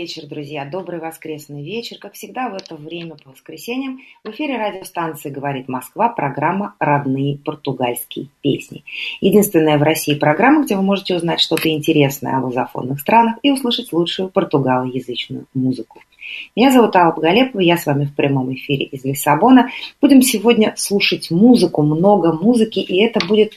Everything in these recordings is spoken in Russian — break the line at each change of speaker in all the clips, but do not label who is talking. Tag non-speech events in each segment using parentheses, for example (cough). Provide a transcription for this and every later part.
Вечер, друзья. Добрый воскресный вечер. Как всегда в это время по воскресеньям в эфире радиостанции «Говорит Москва» программа «Родные португальские песни». Единственная в России программа, где вы можете узнать что-то интересное о лузофонных странах и услышать лучшую португалоязычную музыку. Меня зовут Алла Боголепова, я с вами в прямом эфире из Лиссабона. Будем сегодня слушать музыку, много музыки, и это будет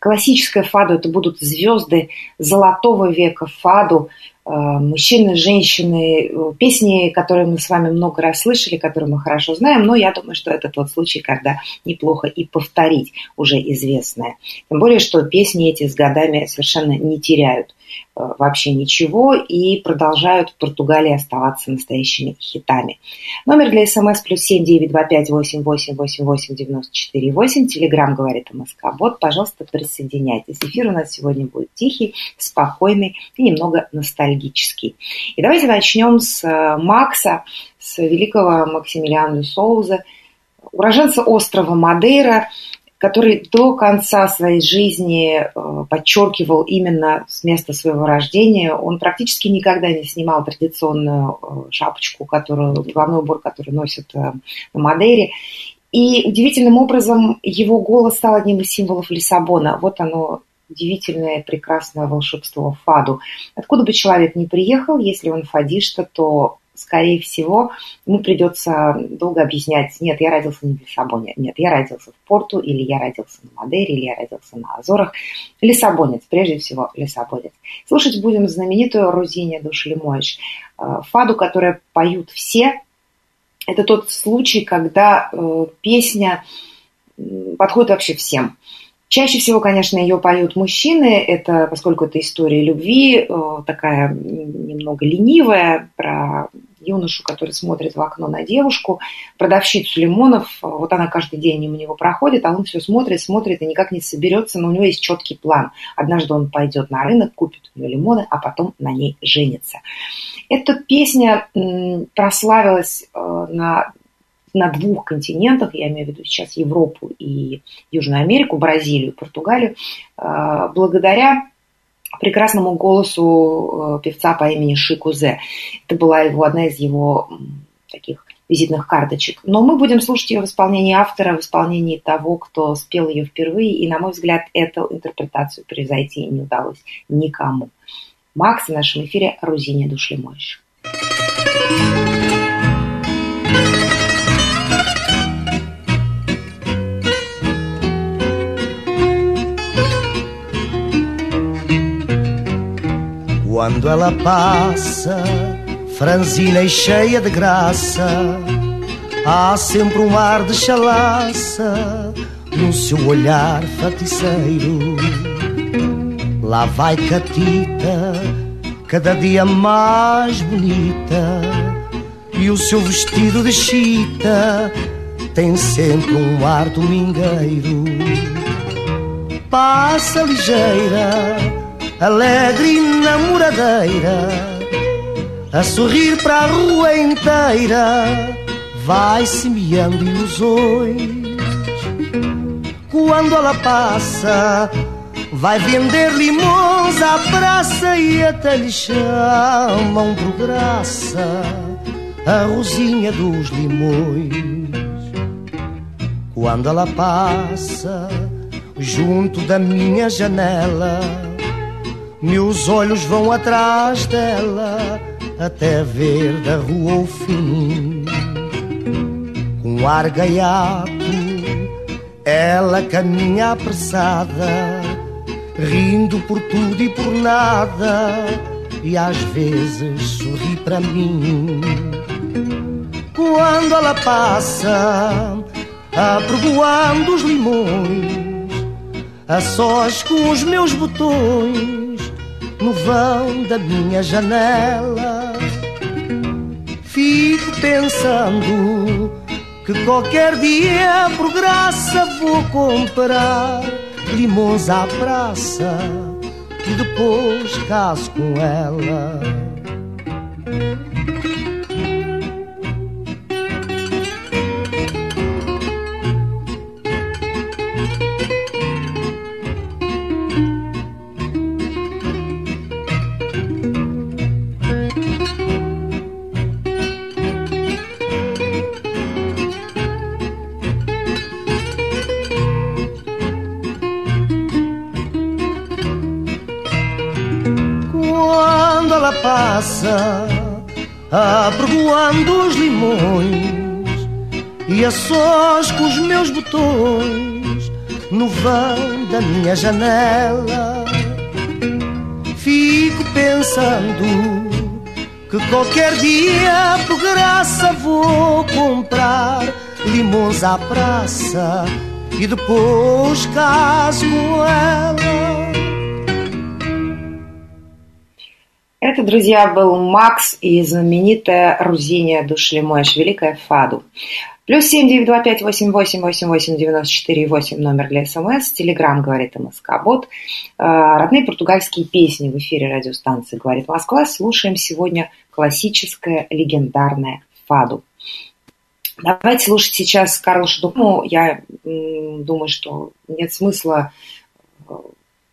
классическая фаду, это будут звезды золотого века фаду, мужчины, женщины, э, песни, которые мы с вами много раз слышали, которые мы хорошо знаем, но я думаю, что это тот случай, когда неплохо и повторить уже известное. Тем более, что песни эти с годами совершенно не теряют Э, вообще ничего и продолжают в Португалии оставаться настоящими хитами. Номер для смс плюс семь девять два пять восемь восемь восемь восемь девяносто четыре восемь. Телеграмм говорит МСК. Вот, пожалуйста, присоединяйтесь. Эфир у нас сегодня будет тихий, спокойный и немного ностальгический. И давайте начнем с э, Макса, с великого Максимилиана Соуза, уроженца острова Мадейра, который до конца своей жизни э, подчеркивал именно с места своего рождения. Он практически никогда не снимал традиционную э, шапочку, которую, головной убор, который носят на Мадейре. И удивительным образом его голос стал одним из символов Лиссабона. Вот оно удивительное, прекрасное волшебство фаду. Откуда бы человек ни приехал, если он фадишта, то скорее всего, ему придется долго объяснять, нет, я родился не в Лиссабоне, нет, я родился в Порту, или я родился на Мадейре, или я родился на Азорах. Лиссабонец, прежде всего, Лиссабонец. Слушать будем знаменитую Розине Душлемойш, э, фаду, которую поют все. Это тот случай, когда э, песня подходит вообще всем. Чаще всего, конечно, ее поют мужчины, это, поскольку это история любви, э, такая немного ленивая, про юношу, который смотрит в окно на девушку, продавщицу лимонов, вот она каждый день мимо него проходит, а он все смотрит, смотрит и никак не соберется, но у него есть четкий план. Однажды он пойдет на рынок, купит у нее лимоны, а потом на ней женится. Эта песня прославилась э, на на двух континентах, я имею в виду сейчас Европу и Южную Америку, Бразилию, Португалию, э, благодаря прекрасному голосу э, певца по имени Шикузе. Это была его, одна из его таких визитных карточек. Но мы будем слушать ее в исполнении автора, в исполнении того, кто спел ее впервые. И, на мой взгляд, эту интерпретацию превзойти не удалось никому. Макс в нашем эфире Рузиня Душлемойш. thank
Quando ela passa, franzina e cheia de graça, há sempre um ar de chalaça no seu olhar faticeiro. Lá vai Catita, cada dia mais bonita, e o seu vestido de chita tem sempre um ar domingueiro. Passa ligeira alegre namoradeira, a sorrir para a rua inteira, vai semeando ilusões. Quando ela passa, vai vender limões à praça e até lhe chamam por graça a rosinha dos limões. Quando ela passa junto da minha janela, meus olhos vão atrás dela até ver da rua o fim. Com ar gaiato, ela caminha apressada, rindo por tudo e por nada, e às vezes sorri para mim. Quando ela passa, apregoando os limões, a sós com os meus botões no vão da minha janela. Fico pensando que qualquer dia, por graça, vou comprar limões à praça e depois caso com ela. Apregoando os limões e a sós com os meus botões no vão da minha janela. Fico pensando que qualquer dia por graça vou comprar limões à praça e depois caso ela.
Друзья, был Макс и знаменитая Рузиния Душлемойш, великая Фаду. Плюс семь девять два пять восемь восемь восемь восемь девяносто четыре восемь номер для СМС. Телеграмм говорит МСК Бот. А, родные португальские песни в эфире радиостанции говорит Москва. Слушаем сегодня классическое легендарное Фаду. Давайте слушать сейчас Карлоша Думу. Я думаю, что нет смысла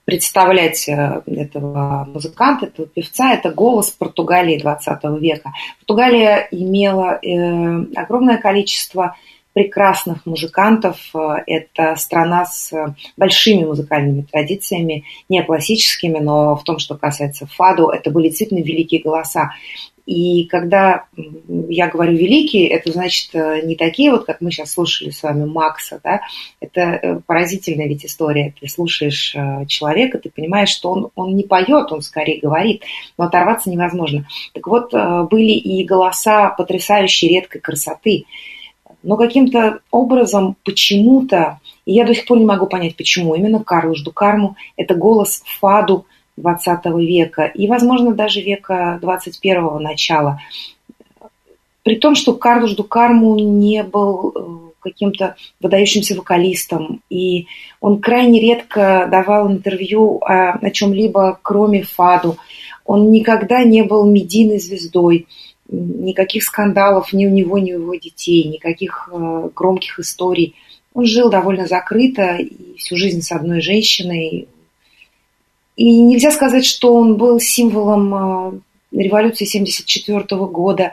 представлять э, этого музыканта, этого певца, это голос Португалии 20 века. Португалия имела э, огромное количество прекрасных музыкантов. Это страна с большими музыкальными традициями, не классическими, но в том, что касается фаду, это были действительно великие голоса. И когда я говорю великие, это значит э, не такие вот, как мы сейчас слушали с вами Макса, да, это э, поразительная ведь история. Ты слушаешь э, человека, ты понимаешь, что он, он не поет, он скорее говорит, но оторваться невозможно. Так вот, были и голоса потрясающей редкой красоты, но каким-то образом, почему-то, и я до сих пор не могу понять, почему, именно Карлуш Дукарму – это голос фаду – XX века и, возможно, даже века 21 начала. При том, что Карлуш Дукарму не был э, каким-то выдающимся вокалистом, и он крайне редко давал интервью о, о чем-либо, кроме фаду. Он никогда не был медийной звездой, никаких скандалов ни у него, ни у его детей, никаких э, громких историй. Он жил довольно закрыто и всю жизнь с одной женщиной, и нельзя сказать, что он был символом э, революции 1974 года.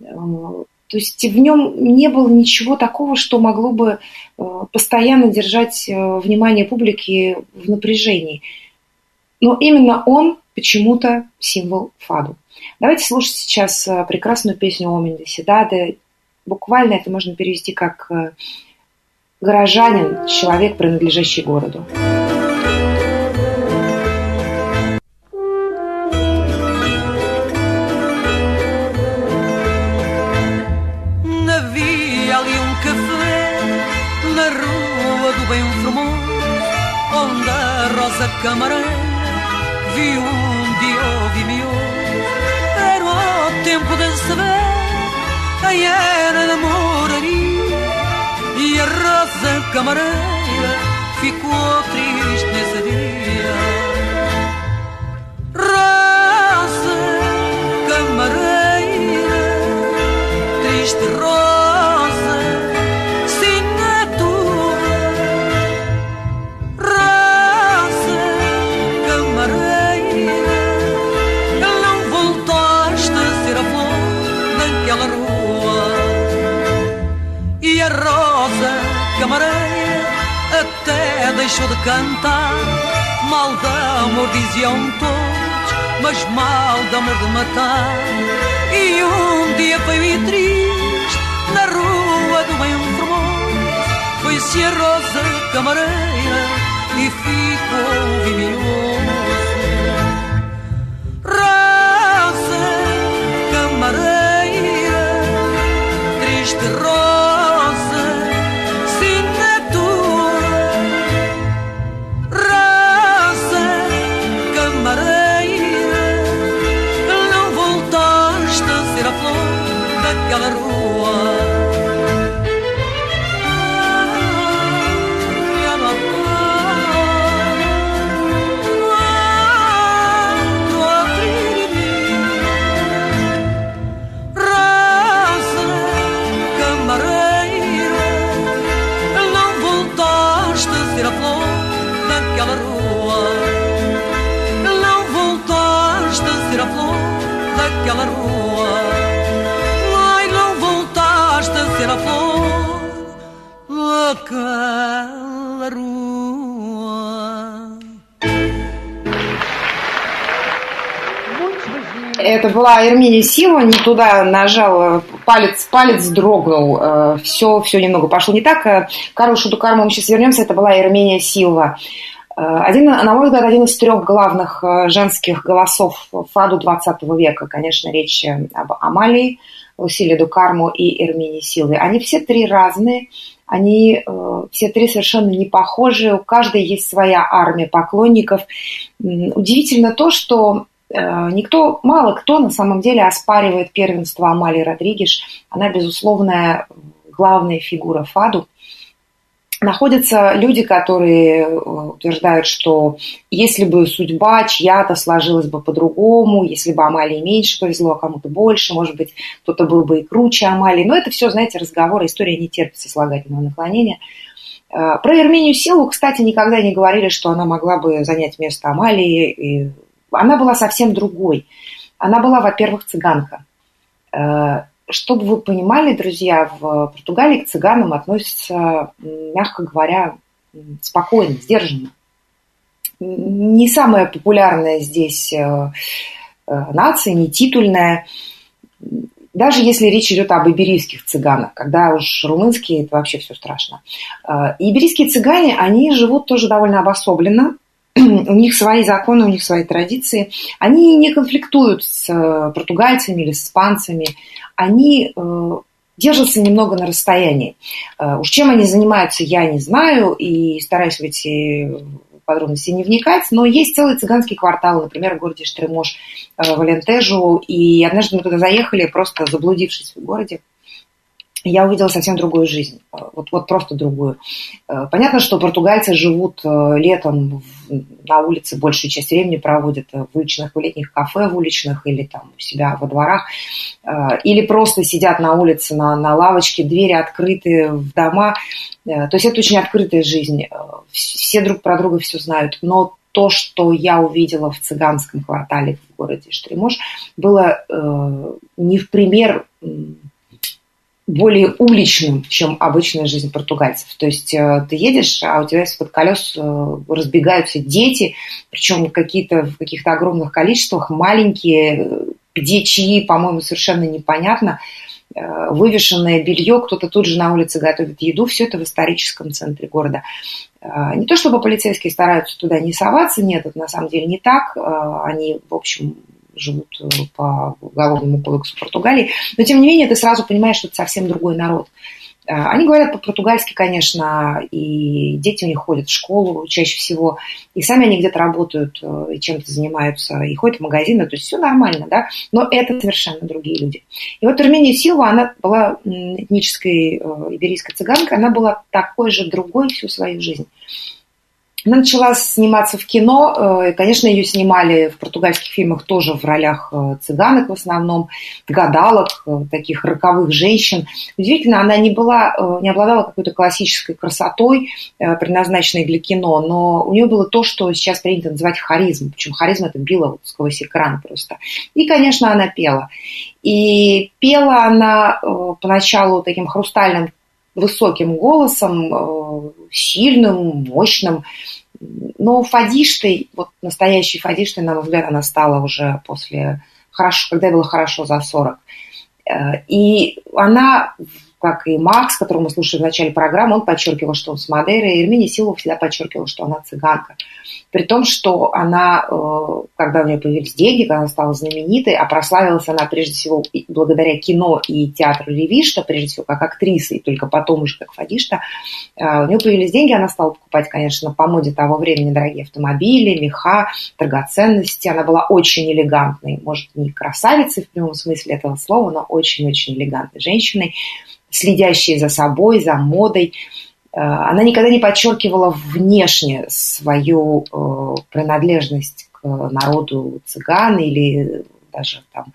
Э, то есть в нем не было ничего такого, что могло бы э, постоянно держать внимание публики в напряжении. Но именно он почему-то символ фаду. Давайте слушать сейчас прекрасную песню Омин Седады. Буквально это можно перевести как горожанин, человек, принадлежащий городу.
Rosa camareira vi um dia ouvi-me Era o tempo de saber quem era namoraria. E a rosa camareira ficou triste nesse dia. Rosa camareira, triste rosa camareira até deixou de cantar. Mal de amor diziam todos, mas mal de amor de matar. E um dia veio e triste, na rua do bem formoso, foi-se a rosa camareira e ficou vimioso. Rosa camareira, triste rosa.
Это была Эрминия Сила, не туда нажала, палец, палец дрогнул, все, все немного пошло не так. Карл Шудукарму мы сейчас вернемся, это была Эрминия Силва. Один, на мой взгляд, один из трех главных женских голосов фаду 20 века. Конечно, речь об Амалии, Лусиле Дукарму и Эрмине Силве. Они все три разные, они все три совершенно не похожи, у каждой есть своя армия поклонников. Удивительно то, что Э, никто, мало кто на самом деле оспаривает первенство Амалии Родригеш. Она, безусловная главная фигура Фаду. Находятся люди, которые э, утверждают, что если бы судьба чья-то сложилась бы по-другому, если бы Амалии меньше повезло, а кому-то больше, может быть, кто-то был бы и круче Амалии. Но это все, знаете, разговоры, история не терпит сослагательного наклонения. Э, про Ермению Силу, кстати, никогда не говорили, что она могла бы занять место Амалии и она была совсем другой. Она была, во-первых, цыганка. Э, чтобы вы понимали, друзья, в Португалии к цыганам относятся, мягко говоря, спокойно, сдержанно. Не самая популярная здесь э, э, нация, не титульная. Даже если речь идет об иберийских цыганах, когда уж румынские, это вообще все страшно. Иберийские цыгане, они живут тоже довольно обособленно, (clears throat) у них свои законы, у них свои традиции. Они не конфликтуют с э, португальцами или с испанцами. Они э, держатся немного на расстоянии. Э, уж чем они занимаются, я не знаю, и стараюсь в эти подробности не вникать, но есть целый цыганский квартал, например, в городе Штремош, в Алентежу, и однажды мы туда заехали, просто заблудившись в городе, я увидела совсем другую жизнь, вот, вот просто другую. Э, понятно, что португальцы живут э, летом на улице, большую часть времени проводят в уличных, в летних кафе, в уличных или там у себя во дворах, э, или просто сидят на улице, на, на лавочке, двери открыты в дома. То есть это очень открытая жизнь. Все друг про друга все знают. Но то, что я увидела в цыганском квартале в городе Штремош, было э, не в пример более уличным, чем обычная жизнь португальцев. То есть э, ты едешь, а у тебя из-под колес э, разбегаются дети, причем какие-то в каких-то огромных количествах, маленькие, где чьи, по-моему, совершенно непонятно, э, вывешенное белье, кто-то тут же на улице готовит еду, все это в историческом центре города. Не то чтобы полицейские стараются туда не соваться, нет, это на самом деле не так. Они, в общем, живут э, по уголовному кодексу Португалии. Но, тем не менее, ты сразу понимаешь, что это совсем другой народ. Э, они говорят по-португальски, конечно, и дети у них ходят в школу чаще всего, и сами они где-то работают, э, и чем-то занимаются, и ходят в магазины, то есть все нормально, да, но это совершенно другие люди. И вот Армения Силва, она была этнической иберийской цыганкой, она была такой же другой всю свою жизнь. Она начала сниматься в кино. Э, конечно, ее снимали в португальских фильмах тоже в ролях э, цыганок в основном, гадалок, э, таких роковых женщин. Удивительно, она не была, не обладала какой-то классической красотой, предназначенной для кино, но у нее было то, что сейчас принято называть харизм. Причем харизм это било вот сквозь экран просто. И, конечно, она пела. И пела она поначалу таким хрустальным высоким голосом, сильным, мощным. Но фадиштой, вот настоящей фадиштой, на мой взгляд, она стала уже после, хорошо, когда ей было хорошо за 40. Э, и она как и Макс, которого мы слушали в начале программы, он подчеркивал, что он с Мадейры, и Эрминия Силова всегда подчеркивала, что она цыганка. При том, что она, э, когда у нее появились деньги, когда она стала знаменитой, а прославилась она прежде всего благодаря кино и театру Ревишта, прежде всего как актриса, и только потом уже как фадишта, э, у нее появились деньги, она стала покупать, конечно, по моде того времени дорогие автомобили, меха, драгоценности. Она была очень элегантной, может, не красавицей в прямом смысле этого слова, но очень-очень элегантной женщиной следящей за собой, за модой. Э, она никогда не подчеркивала внешне свою э, принадлежность к народу цыган или даже там,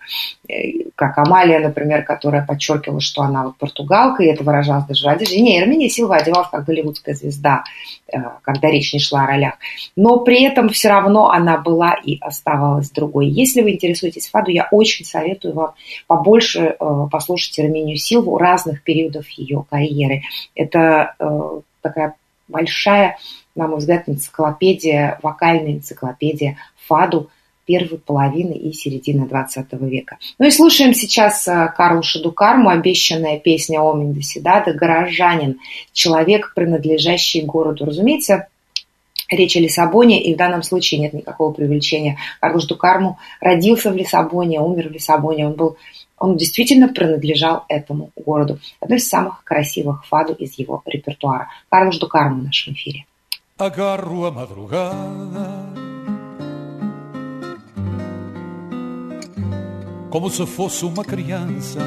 э, как Амалия, например, которая подчеркивала, что она вот португалка, и это выражалось даже в одежде. Не, Эрминия Силва одевалась как голливудская звезда, э, когда речь не шла о ролях. Но при этом все равно она была и оставалась другой. Если вы интересуетесь Фаду, я очень советую вам побольше э, послушать Эрминию Силву разных периодов ее карьеры. Это такая большая, на мой взгляд, энциклопедия, вокальная энциклопедия Фаду первой половины и середины 20 века. Ну и слушаем сейчас э, Карлу Шадукарму, обещанная песня Омин Досидада «Горожанин», человек, принадлежащий городу. Разумеется, речь о Лиссабоне, и в данном случае нет никакого привлечения. Карлу Шадукарму родился в Лиссабоне, умер в Лиссабоне, он был он действительно принадлежал этому городу. Одно из самых красивых фаду из его репертуара. Карлош Дукарму в нашем эфире.
Agarro a madrugada Como se fosse uma criança.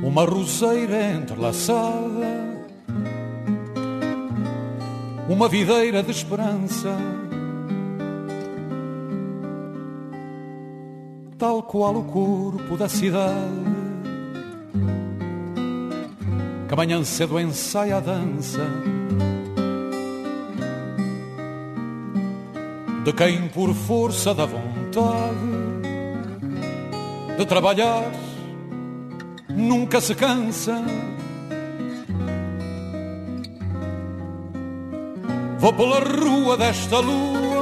Uma roseira entrelaçada. Uma videira de esperança. Tal qual o corpo da cidade. Que amanhã cedo ensaia a dança de quem, por força da vontade de trabalhar, nunca se cansa. Vou pela rua desta lua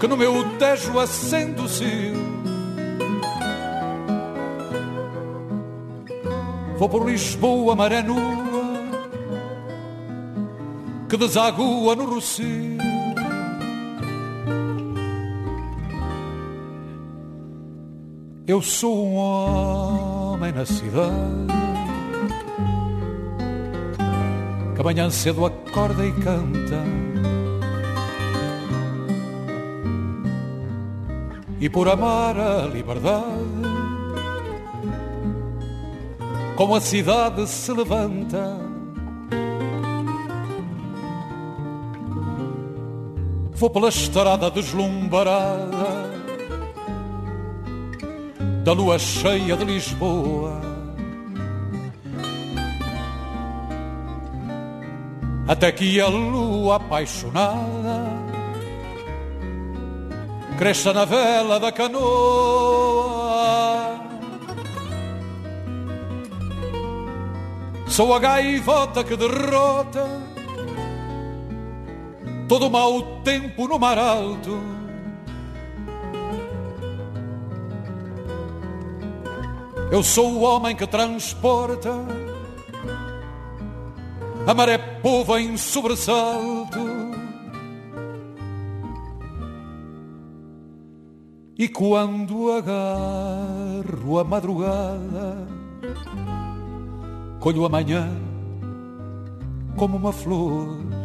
que no meu tejo acende o cio. Vou por Lisboa, maré nua, que desagua no Rocio. Eu sou um homem na cidade que amanhã cedo acorda e canta e por amar a liberdade, como a cidade se levanta. Vou pela estrada deslumbrada da lua cheia de Lisboa. Até que a lua apaixonada cresça na vela da canoa. Sou a gaivota que derrota todo mau tempo no mar alto. Eu sou o homem que transporta a maré pova em sobressalto. E quando agarro a madrugada, colho amanhã como uma flor.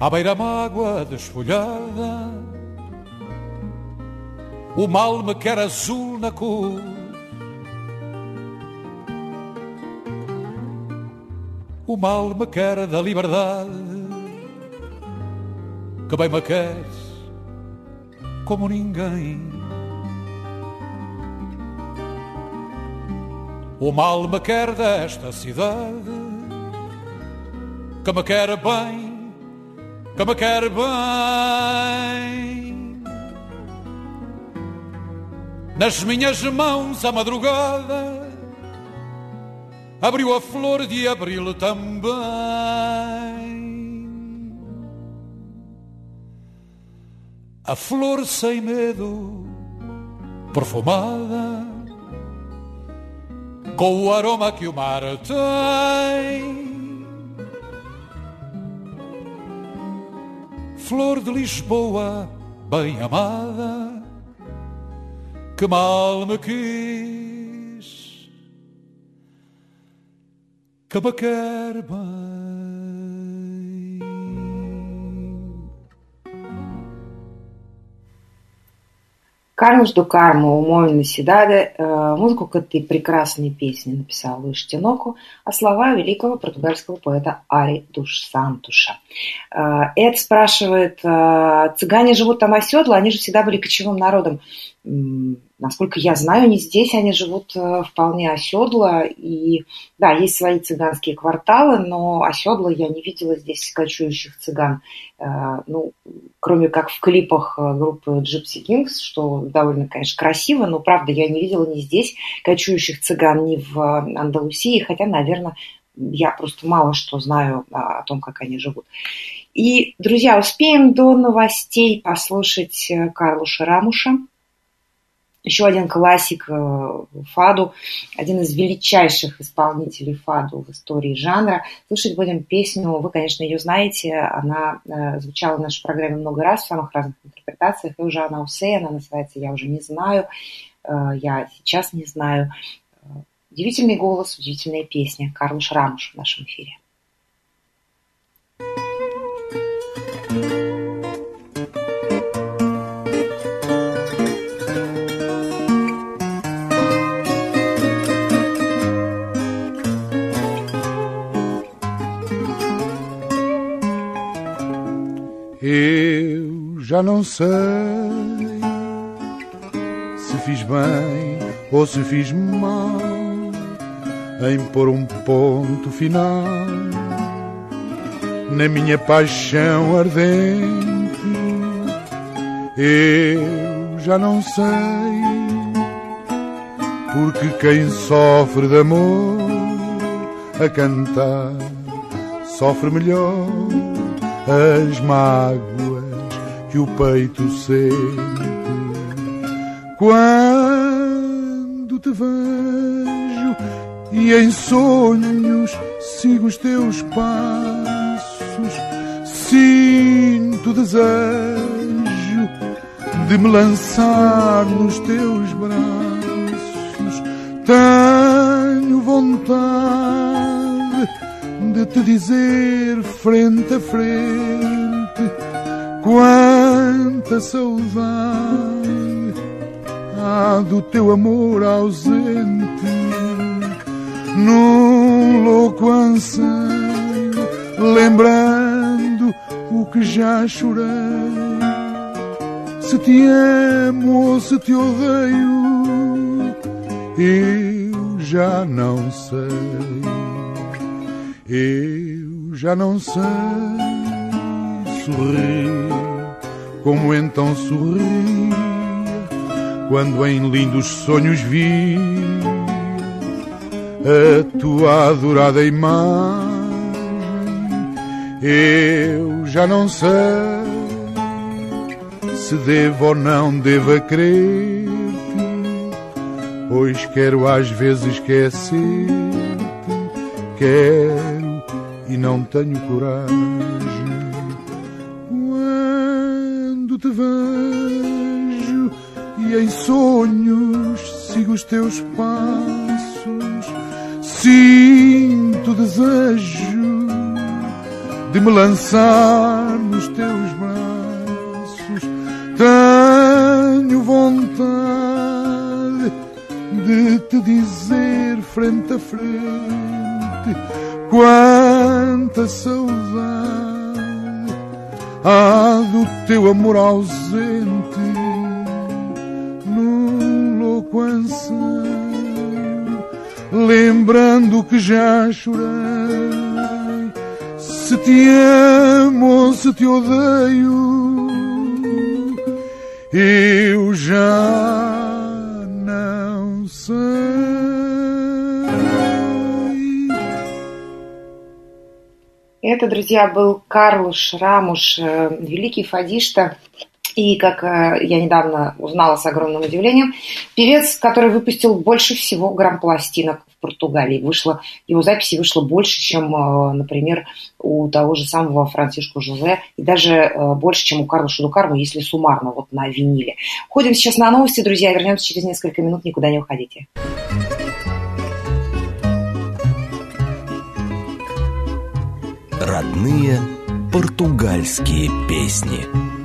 À beira-mágua desfolhada, o mal me quer azul na cor. O mal me quer da liberdade que bem me queres como ninguém. O mal me quer desta cidade, que me quer bem, que me quer bem. Nas minhas mãos a madrugada abriu a flor de abril também. a flor sem medo, perfumada, com o aroma que o mar tem. Flor de Lisboa, bem amada, que mal me quis, que me quer bem.
Карлош ду Карму, Умой Наседаде, э, музыку к этой прекрасной песне написал Луиш Тиноку, а слова великого португальского поэта Ари Душ Сантуша. Э, Эд спрашивает, э, цыгане живут там оседло, они же всегда были кочевым народом. Насколько я знаю, не здесь, они живут вполне оседло. И да, есть свои цыганские кварталы, но оседло я не видела здесь кочующих цыган. Ну, кроме как в клипах группы Gypsy Kings, что довольно, конечно, красиво, но правда я не видела ни здесь кочующих цыган, ни в Андалусии, хотя, наверное, я просто мало что знаю о том, как они живут. И, друзья, успеем до новостей послушать Карлуша Рамуша, еще один классик э, фаду, один из величайших исполнителей фаду в истории жанра. Слушать будем песню, вы, конечно, ее знаете, она э, звучала в нашей программе много раз в самых разных интерпретациях, и уже она усе, она называется «Я уже не знаю», э, «Я сейчас не знаю». Удивительный голос, удивительная песня. Карлуш Рамуш в нашем эфире.
Eu já não sei se fiz bem ou se fiz mal em pôr um ponto final na minha paixão ardente. Eu já não sei porque quem sofre de amor a cantar sofre melhor as mágoas que o peito sente. Quando te vejo e em sonhos sigo os teus passos, sinto desejo de me lançar nos teus braços. Tenho vontade de te dizer frente a frente quanta saudade há do teu amor ausente num louco anseio lembrando o que já chorei. Se te amo ou se te odeio eu já não sei eu já não sei sorrir como então sorria quando em lindos sonhos vi a tua adorada imagem. Eu já não sei se devo ou não devo crer-te, pois quero às vezes esquecer-te, quero não tenho coragem. Quando te vejo e em sonhos sigo os teus passos, sinto desejo de me lançar nos teus braços. Tenho vontade de te dizer frente a frente quanta saudade há do teu amor ausente num louco anseio, lembrando que já chorei. Se te amo se te odeio, eu já
Это, друзья, был Карлуш Рамуш, э, великий фадишта, и, как э, я недавно узнала с огромным удивлением, певец, который выпустил больше всего грамм-пластинок в Португалии. Вышло, его записи вышло больше, чем, э, например, у того же самого Францишку Жозе, и даже больше, чем у Карла Шудукарма, если суммарно, вот на виниле. Ходим сейчас на новости, друзья, вернемся через несколько минут, никуда не уходите.
Родные португальские песни.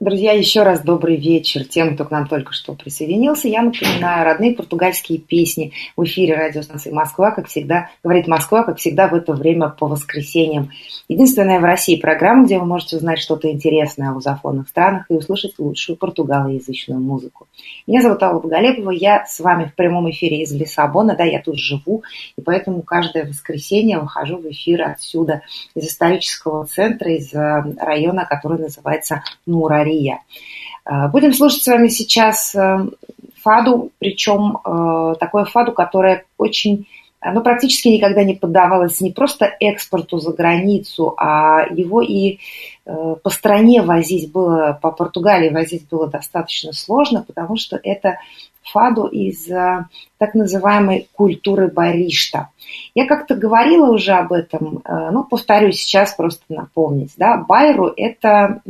Друзья, еще раз добрый вечер тем, кто к нам только что присоединился. Я напоминаю, родные португальские песни в эфире радиостанции «Москва», как всегда, говорит «Москва», как всегда в это время по воскресеньям. Единственная в России программа, где вы можете узнать что-то интересное о лузофонных странах и услышать лучшую португалоязычную музыку. Меня зовут Алла Боголепова, я с вами в прямом эфире из Лиссабона, да, я тут живу, и поэтому каждое воскресенье выхожу в эфир отсюда, из исторического центра, из э, района, который называется Мурари Мария. Э, будем слушать с вами сейчас э, фаду, причем э, такое фаду, которое очень оно практически никогда не поддавалось не просто экспорту за границу, а его и по стране возить было, по Португалии возить было достаточно сложно, потому что это фаду из э, так называемой культуры баришта. Я как-то говорила уже об этом, э, ну, повторюсь сейчас просто напомнить. Да? Байру – это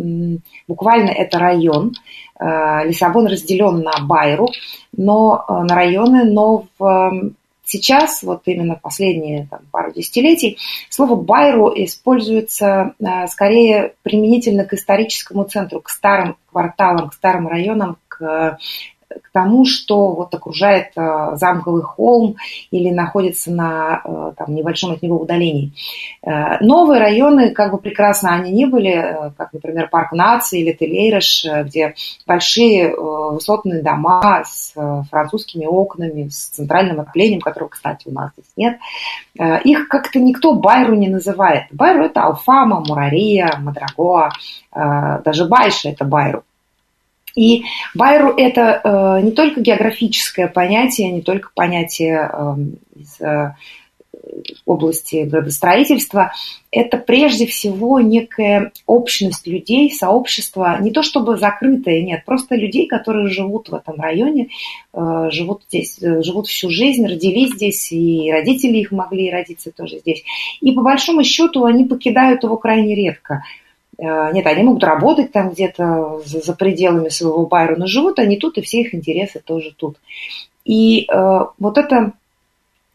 буквально это район. Э, Лиссабон разделен на Байру, но на районы, но в Сейчас, вот именно последние там, пару десятилетий, слово «байру» используется скорее применительно к историческому центру, к старым кварталам, к старым районам, к к тому, что вот окружает э, замковый холм или находится на э, там, небольшом от него удалении. Э, новые районы, как бы прекрасно они ни были, как, например, парк нации или Телейреш, где большие высотные дома с французскими окнами, с центральным отоплением, которого, кстати, у нас здесь нет, их как-то никто Байру не называет. Байру – это Алфама, Мурария, Мадрагоа, даже Байша – это Байру. И Байру это э, не только географическое понятие, не только понятие э, из э, области градостроительства, это прежде всего некая общность людей, сообщество, не то чтобы закрытое, нет, просто людей, которые живут в этом районе, э, живут здесь, живут всю жизнь, родились здесь, и родители их могли родиться тоже здесь. И по большому счету они покидают его крайне редко. Э, нет, они могут работать там где-то за пределами своего байра, но живут они тут, и все их интересы тоже тут. И э, вот эта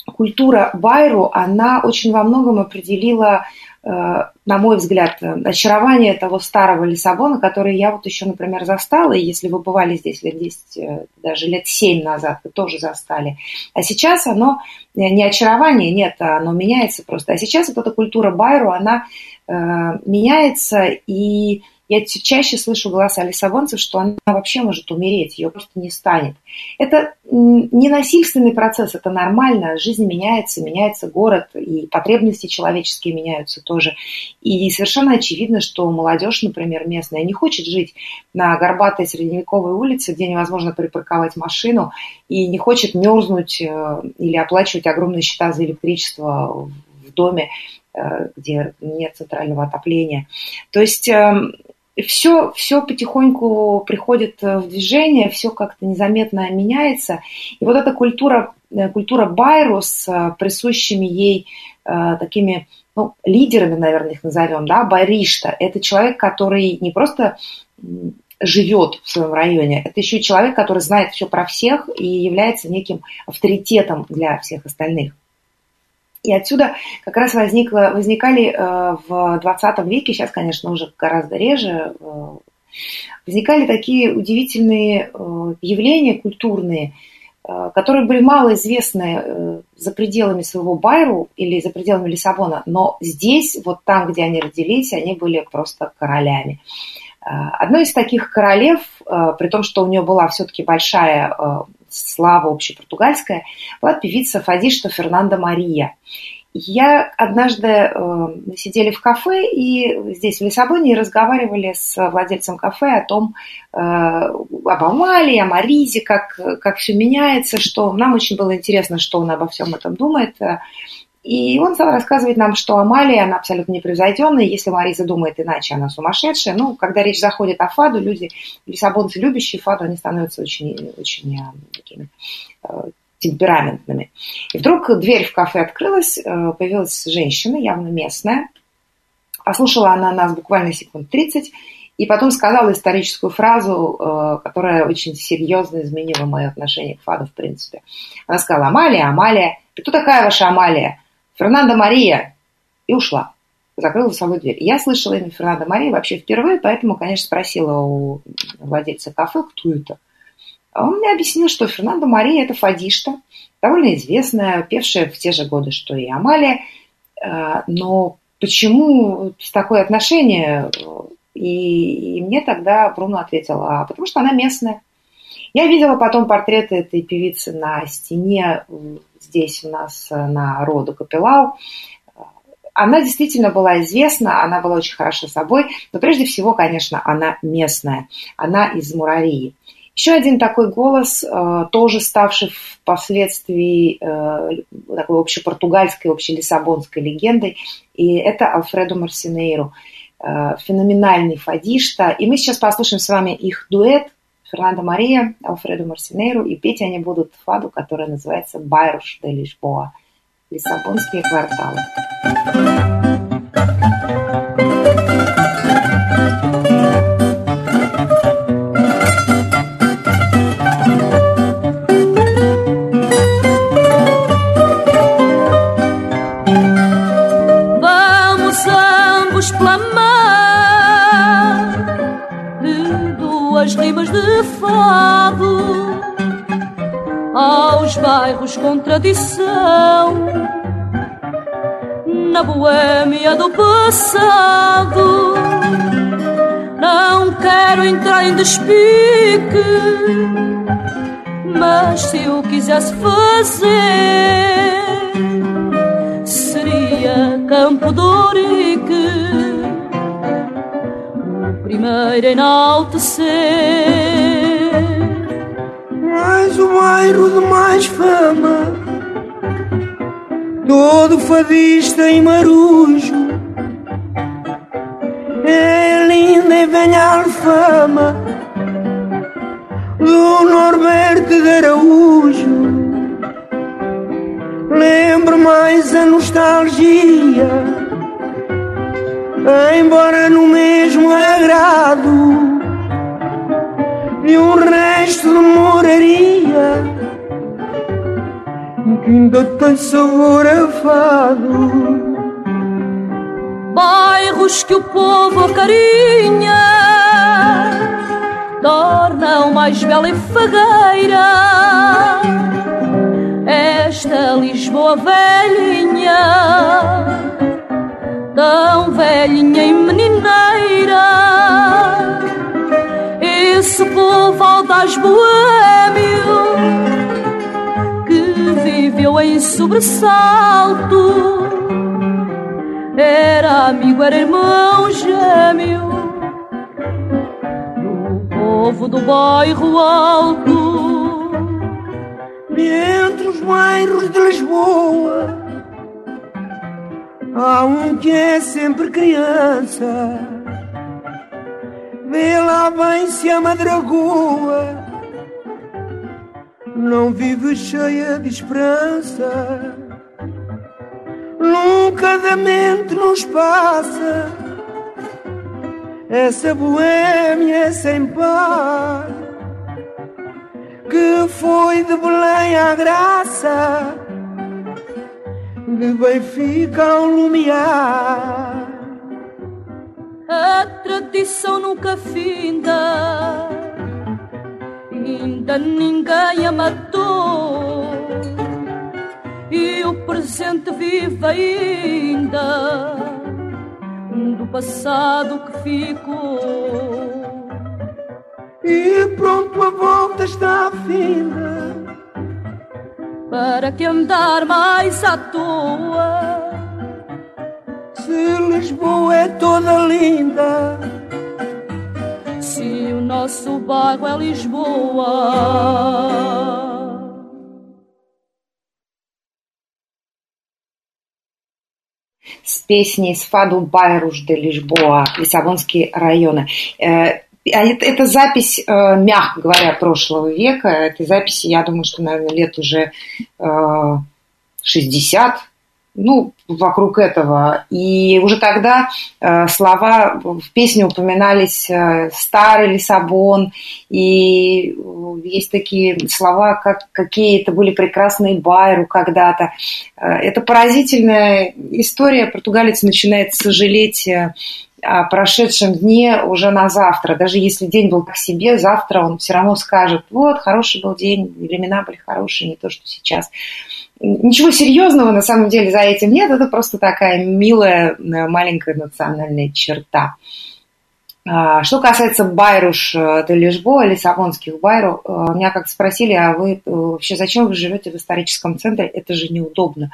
культура байру, она очень во многом определила, э, на мой взгляд, очарование того старого Лиссабона, который я вот еще, например, застала, и если вы бывали здесь лет 10, э, даже лет 7 назад, вы тоже застали. А сейчас оно не очарование, нет, оно меняется просто. А сейчас вот эта культура байру, она меняется, и я чаще слышу голоса лиссабонцев, что она вообще может умереть, ее просто не станет. Это не насильственный процесс, это нормально, жизнь меняется, меняется город, и потребности человеческие меняются тоже. И совершенно очевидно, что молодежь, например, местная, не хочет жить на горбатой средневековой улице, где невозможно припарковать машину, и не хочет мерзнуть э, или оплачивать огромные счета за электричество доме, Э, где нет центрального отопления. То есть все, эм, все потихоньку приходит э, в движение, все как-то незаметно меняется. И вот эта культура, э, культура Байру с присущими ей такими ну, лидерами, наверное, их назовем, да, Баришта, это человек, который не просто живет в своем районе, это еще человек, который знает все про всех и является неким авторитетом для всех остальных. И отсюда как раз возникло, возникали э, в 20 веке, сейчас, конечно, уже гораздо реже, э, возникали такие удивительные э, явления культурные, которые были мало известны за пределами своего Байру или за пределами Лиссабона, но здесь, вот там, где они родились, они были просто королями. Одной из таких королев, при том, что у нее была все-таки большая слава общепортугальская, была певица Фадишта Фернанда Мария. Я однажды, э, сидели в кафе и здесь, в Лиссабоне, и разговаривали с владельцем кафе о том, э, об Амалии, о Маризе, как, как все меняется, что нам очень было интересно, что он обо всем этом думает. И он стал рассказывать нам, что Амалия, она абсолютно непревзойденная, если Мариза думает иначе, она сумасшедшая. Ну, когда речь заходит о Фаду, люди, лиссабонцы, любящие Фаду, они становятся очень, очень э, такими э, темпераментными. И вдруг дверь в кафе открылась, э, появилась женщина, явно местная. Послушала она нас буквально секунд 30, и потом сказала историческую фразу, которая очень серьезно изменила мое отношение к Фаду в принципе. Она сказала, Амалия, Амалия, кто такая ваша Амалия? Фернандо Мария, и ушла. закрыл за собой дверь. Я слышала имя Фернандо Мария вообще впервые, поэтому, конечно, спросила у владельца кафе, кто это. А он мне объяснил, что Фернандо Мария – это фадишта, довольно известная, певшая в те же годы, что и Амалия. А, но почему такое отношение? И, и мне тогда Бруно ответила, а потому что она местная. Я видела потом портреты этой певицы на стене здесь у нас на роду Капелау она действительно была известна, она была очень хороша собой, но прежде всего, конечно, она местная, она из Муравии. Еще один такой голос, э, тоже ставший впоследствии э, такой общепортугальской, общелиссабонской легендой, и это Алфредо Марсинейру, э, феноменальный фадишта. И мы сейчас послушаем с вами их дуэт Фернандо Мария, Алфредо Марсинейру, и петь они будут фаду, которая называется «Байруш де Лишбоа». Лиссабонские кварталы.
Bairros com tradição, na boêmia do passado. Não quero entrar em despique, mas se o quisesse fazer, seria Campo Dorique, o primeiro a enaltecer
mais o bairro de mais fama, todo fadista e marujo. É linda e velha alfama do Norberto de Araújo. Lembro mais a nostalgia, embora no mesmo agrado e um resto de moraria que ainda tem sabor a fado.
Bairros que o povo acarinha tornam mais bela e fagueira esta Lisboa velhinha, tão velhinha e menineira esse povo audaz boêmio que viveu em sobressalto. Era amigo, era irmão gêmeo do povo do bairro alto.
E entre os bairros de Lisboa há um que é sempre criança Vê lá bem se a madragoa não vive cheia de esperança. Nunca da mente nos passa essa boêmia sem par que foi de Belém à Graça, de Benfica ao Lumiar.
A tradição nunca finda, ainda ninguém a matou. E o presente vive ainda do passado que ficou.
E pronto, a volta está finda.
Para que andar mais à toa?
Se Lisboa é toda linda,
se o nosso bairro é Lisboa.
с песней с Фаду Байруш де Лишбоа, Лиссабонские районы. Э, а это запись, э, мягко говоря, прошлого века. Этой записи, я думаю, что, наверное, лет уже 60, ну, вокруг этого. И уже тогда э, слова в песне упоминались э, «старый Лиссабон», и э, есть такие слова, как какие-то были прекрасные Байру когда-то. Э, это поразительная история. Португалец начинает сожалеть э, о прошедшем дне уже на завтра. Даже если день был к себе, завтра он все равно скажет, вот, хороший был день, времена были хорошие, не то, что сейчас. Ничего серьезного на самом деле за этим нет, это просто такая милая э, маленькая национальная черта. А, что касается Байруш э, де Лишбо, лиссабонских Байру, э, меня как спросили, а вы вообще зачем вы живете в историческом центре? Это же неудобно.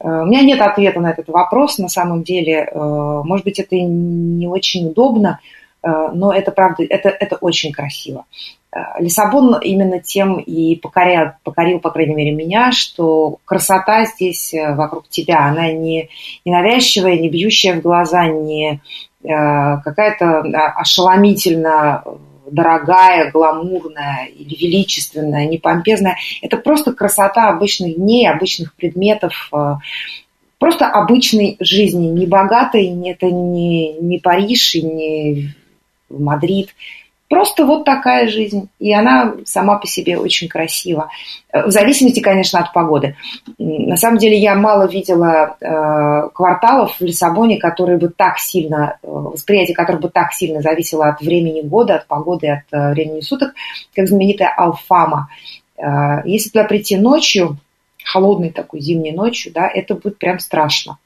У меня нет ответа на этот вопрос, на самом деле. Может быть, это не очень удобно, но это правда, это, это очень красиво. Э, Лиссабон именно тем и покорял, покорил, по крайней мере, меня, что красота здесь э, вокруг тебя, она не, не навязчивая, не бьющая в глаза, не э, какая-то ошеломительно дорогая, гламурная или величественная, не помпезная. Это просто красота обычных дней, обычных предметов, просто обычной жизни, не богатой, это не, не Париж и не Мадрид – Просто вот такая жизнь, и она сама по себе очень красива. В зависимости, конечно, от погоды. На самом деле я мало видела э, кварталов в Лиссабоне, которые бы так сильно, э, восприятие которых бы так сильно зависело от времени года, от погоды, от э, времени суток, как знаменитая Алфама. Э, если туда прийти ночью, холодной такой зимней ночью, да, это будет прям страшно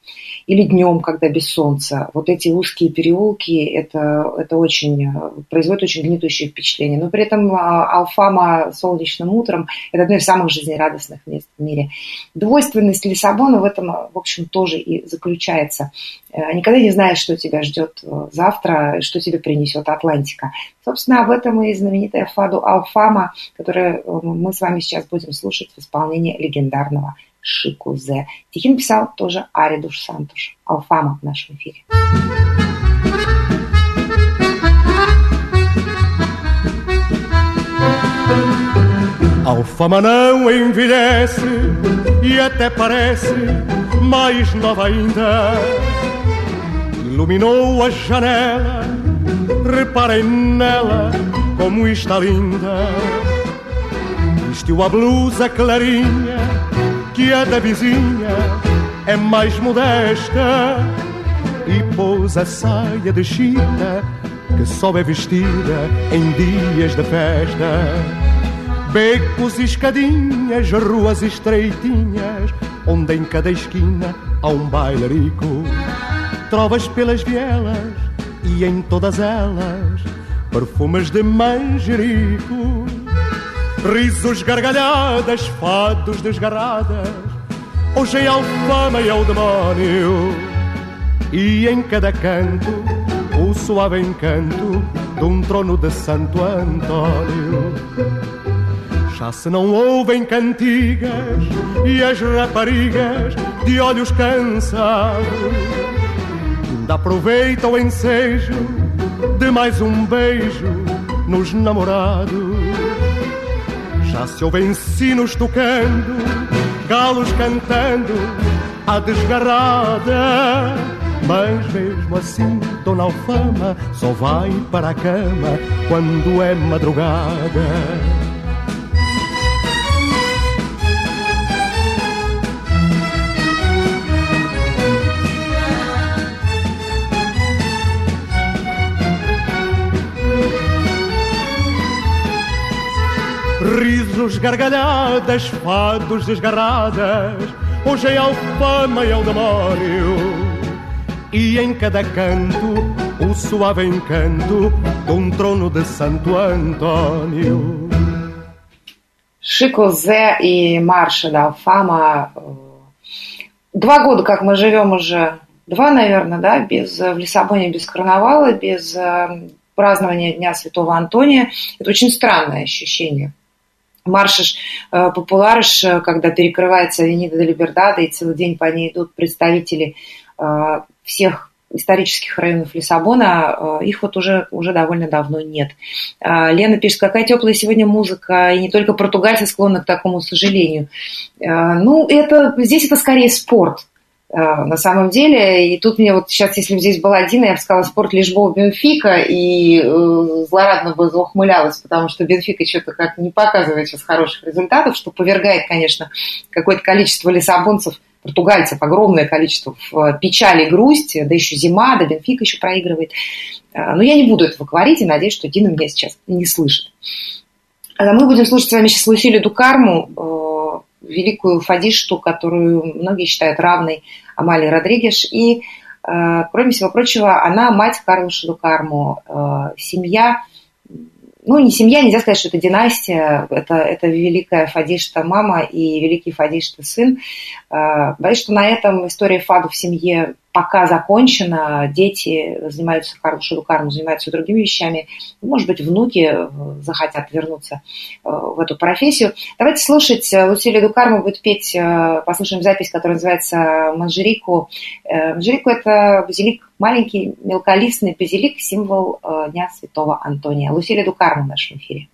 или днем, когда без солнца. Вот эти узкие переулки, это, это очень, э, производит очень гнетущее впечатление. Но при этом а, Алфама солнечным утром – это одно из самых жизнерадостных мест в мире. Двойственность Лиссабона в этом, в общем, тоже и заключается. Э, никогда не знаешь, что тебя ждет э, завтра, что тебе принесет Атлантика. Собственно, об этом и знаменитая фаду Алфама, которую мы с вами сейчас будем слушать в исполнении легендарного Шикузе. Стихи написал тоже Аридуш Сантуш. Алфама в нашем эфире.
Alfama não envelhece e até parece mais nova ainda. Iluminou a janela, reparem nela como está linda. Vestiu a blusa clarinha que a da vizinha é mais modesta e pôs a saia de chita que só é vestida em dias de festa. Becos e escadinhas, ruas estreitinhas, onde em cada esquina há um bailarico. Trovas pelas vielas e em todas elas perfumes de manjerico Risos, gargalhadas, fados desgarradas. Hoje é alfama e é o demónio. E em cada canto o suave encanto De um trono de Santo Antônio Já se não ouvem cantigas E as raparigas de olhos cansados Ainda aproveita o ensejo De mais um beijo nos namorados já se ouvem sinos tocando, galos cantando a desgarrada. Mas mesmo assim, Dona Alfama só vai para a cama quando é madrugada. Risos, gargalhadas, fados desgarradas Hoje é alfama e é o E em cada canto o suave encanto De um trono de Santo Antônio
Шико Зе и Марша да Алфама. Два года, как мы живем уже, два, наверное, да, без, в Лиссабоне без карнавала, без празднования Дня Святого Антония. Это очень странное ощущение. Маршиш э, Популарыш, э, когда перекрывается Авенида Либердада, и целый день по ней идут представители э, всех исторических районов Лиссабона, их вот уже, уже довольно давно нет. Лена пишет, какая теплая сегодня музыка, и не только португальцы склонны к такому сожалению. Ну, это, здесь это скорее спорт. На самом деле. И тут мне вот сейчас, если бы здесь была Дина, я бы сказала, спорт Лишбол Бенфика, и э, злорадно бы заухмылялась, потому что Бенфика что-то как не показывает сейчас хороших результатов, что повергает, конечно, какое-то количество лиссабонцев, португальцев, огромное количество в печали и грусть, да еще зима, да Бенфика еще проигрывает. Но я не буду этого говорить и надеюсь, что Дина меня сейчас не слышит. Мы будем слушать с вами сейчас Лусилию Дукарму, великую фадишту, которую многие считают равной Амали Родригеш. И, э, кроме всего прочего, она мать Карла Шадукарму. Э, семья, ну, не семья, нельзя сказать, что это династия, это, это великая фадишта мама и великий фадишта сын. Э, боюсь, что на этом история фаду в семье пока закончено, дети занимаются хорошей карму, занимаются другими вещами. Может быть, внуки э, захотят вернуться э, в эту профессию. Давайте слушать. Э, Лусилия Дукарма будет петь, послушаем запись, которая называется «Манжерику». Манжерику – это базилик, маленький мелколистный базилик, символ Дня Святого Антония. Лусилия Дукарма в нашем эфире.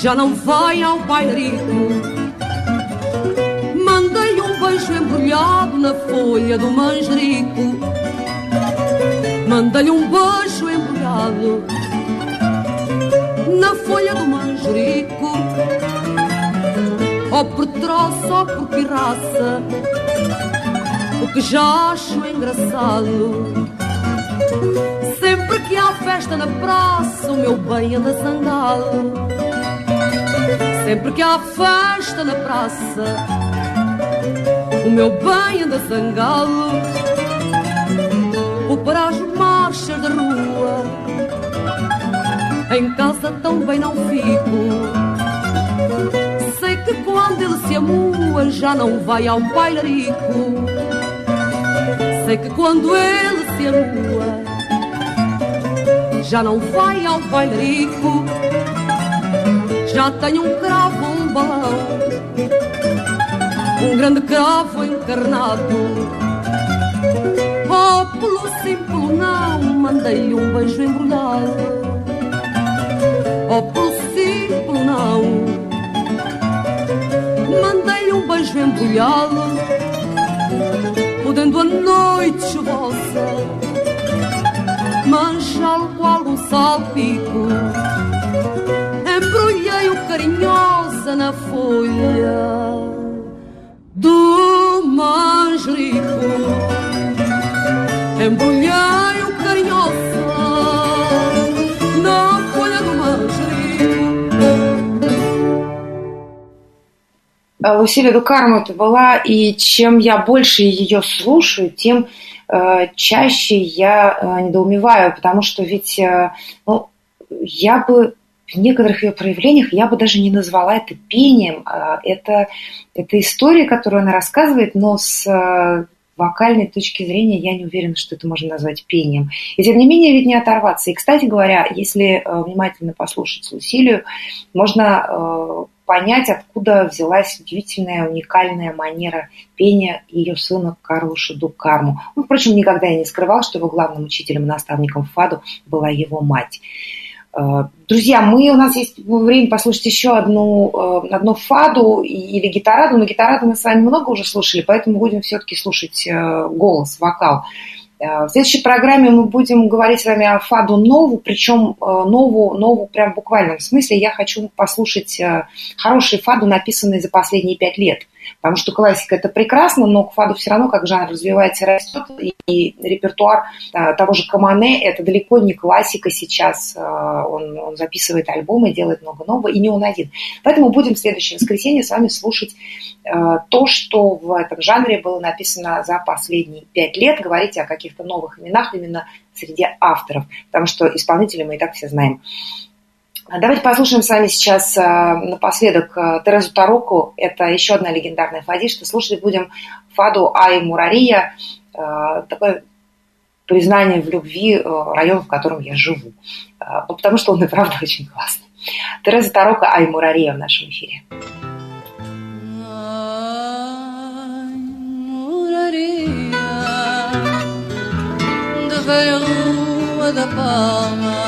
Já não vai ao bailarico. Mandei um beijo embrulhado na folha do manjerico. Mandei um beijo embrulhado na folha do manjerico. Ou por troço ou por pirraça, o que já acho engraçado. Sempre que há festa na praça, o meu bem anda zangado. Sempre que há festa na praça, o meu bem anda zangado. Vou para as marchas da rua, em casa tão bem não fico. Sei que quando ele se amua, já não vai ao bailarico. Sei que quando ele se amua, já não vai ao bailarico já tenho um cravo, um balão, um grande cravo encarnado. Oh, pelo simples não, mandei um beijo embrulhado. Oh, pelo simples não, mandei um beijo embrulhado. Podendo a noite chuvosa manchá-lo qual um salpico carinhosa na do manjerico. Embrulhei-o carinhosa на folha do
манжерику. Лусилия Дукарма это была, и чем я больше ее слушаю, тем э, чаще я э, недоумеваю, потому что ведь э, ну, я бы в некоторых ее проявлениях я бы даже не назвала это пением. А это, это история, которую она рассказывает, но с э, вокальной точки зрения я не уверена, что это можно назвать пением. И тем не менее ведь не оторваться. И, кстати говоря, если э, внимательно послушать Лусилию, можно э, понять, откуда взялась удивительная, уникальная манера пения ее сына Карла Шиду Карму. Он, впрочем, никогда и не скрывал, что его главным учителем и наставником Фаду была его мать. Э, друзья, мы, у нас есть время послушать еще одну, э, одну фаду или гитараду, но гитараду мы с вами много уже слушали, поэтому будем все-таки слушать э, голос, вокал. В следующей программе мы будем говорить с вами о фаду нову, причем нову, нову прям в буквальном смысле. Я хочу послушать хорошие фаду, написанные за последние пять лет – Потому что классика это прекрасно, но к фаду все равно как жанр развивается и растет. И репертуар а, того же Камане это далеко не классика сейчас. А, он, он записывает альбомы, делает много нового, и не он один. Поэтому будем в следующее воскресенье с вами слушать а, то, что в этом жанре было написано за последние пять лет. Говорить о каких-то новых именах именно среди авторов, потому что исполнители мы и так все знаем. А давайте послушаем с вами сейчас э, напоследок э, Терезу Тароку. Это еще одна легендарная фадишка. Слушать будем фаду Ай Мурария. Э, такое признание в любви района, в котором я живу. Ну, потому что он и правда (laughs) очень классный. Тереза Тарока Ай Мурария в нашем эфире.
Maria, de Verão da
Palma.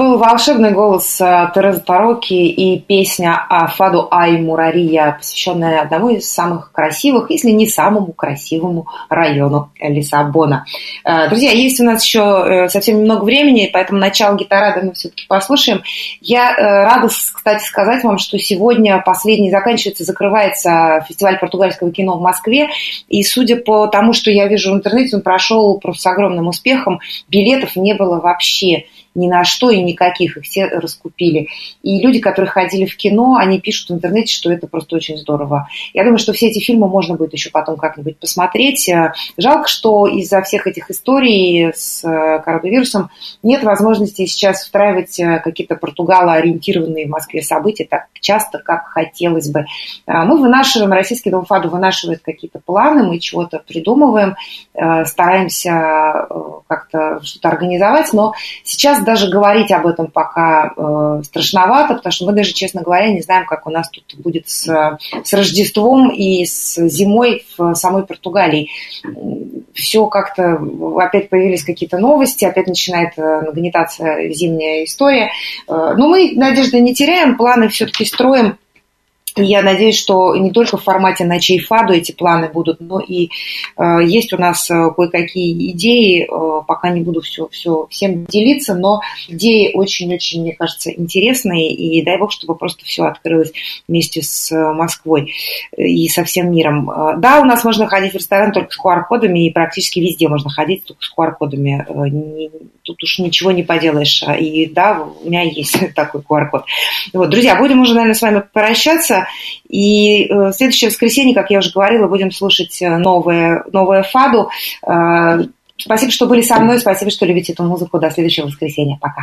Был волшебный голос э, Терезы Тароки и песня Фаду Ай Мурария, посвященная одному из самых красивых, если не самому красивому району Лиссабона. Э, Друзья, есть у нас еще э, совсем немного времени, поэтому начало гитарады мы все-таки послушаем. Я рада, кстати, сказать вам, что сегодня последний заканчивается, закрывается фестиваль португальского кино в Москве, и судя по тому, что я вижу в интернете, он прошел просто с огромным успехом, билетов не было вообще ни на что и никаких, их все раскупили. И люди, которые ходили в кино, они пишут в интернете, что это просто очень здорово. Я думаю, что все эти фильмы можно будет еще потом как-нибудь посмотреть. Э, Жалко, что из-за всех этих историй с э, коронавирусом нет возможности сейчас устраивать э, какие-то португало-ориентированные в Москве события так часто, как хотелось бы. Мы вынашиваем, Российский Дом ФАДу вынашивает какие-то планы, мы чего-то придумываем, стараемся как-то что-то организовать, но сейчас даже говорить об этом пока э, страшновато, потому что мы даже, честно говоря, не знаем, как у нас тут будет с, с Рождеством и с зимой в самой Португалии. Все как-то, опять появились какие-то новости, опять начинает э, нагнетаться зимняя история. Э, Но мы надежды не теряем, планы все-таки строим. И я надеюсь, что не только в формате ночей ФАДу эти планы будут, но и э, есть у нас э, кое-какие идеи, э, пока не буду все, все всем делиться, но идеи очень-очень, мне кажется, интересные, и дай бог, чтобы просто все открылось вместе с э, Москвой и со всем миром. Э, Да, у нас можно ходить в ресторан только с QR-кодами, и практически везде можно ходить только с QR-кодами. Э, Тут уж ничего не поделаешь. И да, у меня есть (laughs) такой QR-код. Вот, друзья, будем уже, наверное, с вами прощаться. И э, в следующее воскресенье, как я уже говорила, будем слушать э, новое, новое фаду. Э, Спасибо, что были со мной. Спасибо, что любите эту музыку. До следующего воскресенья. Пока.